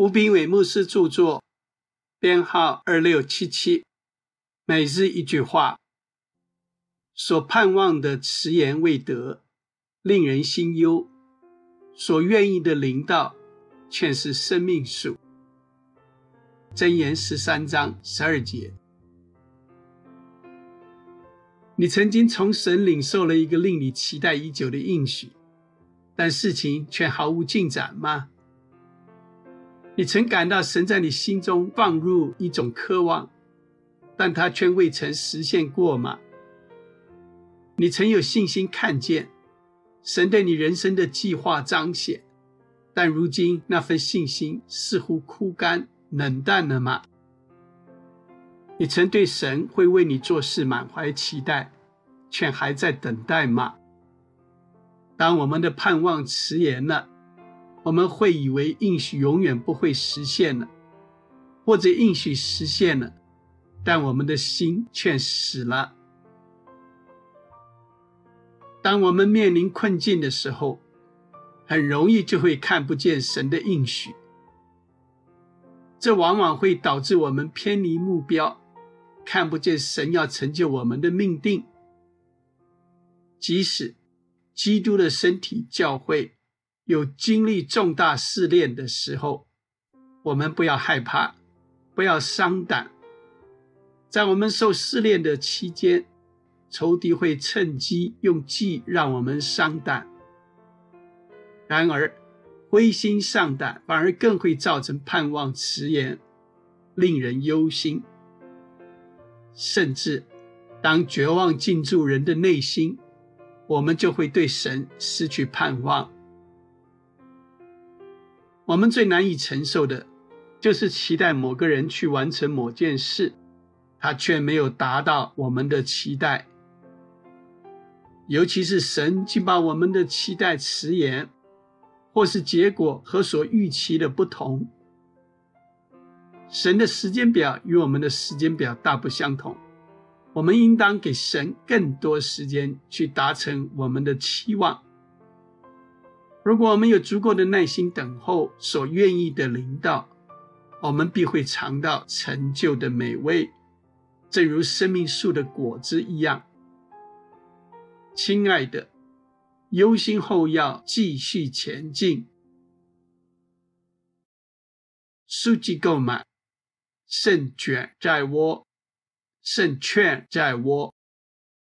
吴炳伟牧师著作，编号二六七七。每日一句话：所盼望的迟延未得，令人心忧；所愿意的灵道，却是生命树。箴言十三章十二节。你曾经从神领受了一个令你期待已久的应许，但事情却毫无进展吗？你曾感到神在你心中放入一种渴望，但他却未曾实现过吗？你曾有信心看见神对你人生的计划彰显，但如今那份信心似乎枯干冷淡了吗？你曾对神会为你做事满怀期待，却还在等待吗？当我们的盼望迟延了。我们会以为应许永远不会实现了，或者应许实现了，但我们的心却死了。当我们面临困境的时候，很容易就会看不见神的应许，这往往会导致我们偏离目标，看不见神要成就我们的命定。即使基督的身体教会。有经历重大试炼的时候，我们不要害怕，不要伤胆。在我们受试炼的期间，仇敌会趁机用计让我们伤胆。然而，灰心丧胆反而更会造成盼望迟延，令人忧心。甚至，当绝望进驻人的内心，我们就会对神失去盼望。我们最难以承受的，就是期待某个人去完成某件事，他却没有达到我们的期待。尤其是神竟把我们的期待迟延，或是结果和所预期的不同。神的时间表与我们的时间表大不相同，我们应当给神更多时间去达成我们的期望。如果我们有足够的耐心等候所愿意的领导，我们必会尝到成就的美味，正如生命树的果子一样。亲爱的，忧心后要继续前进。书籍购买，胜券在握，胜券在握。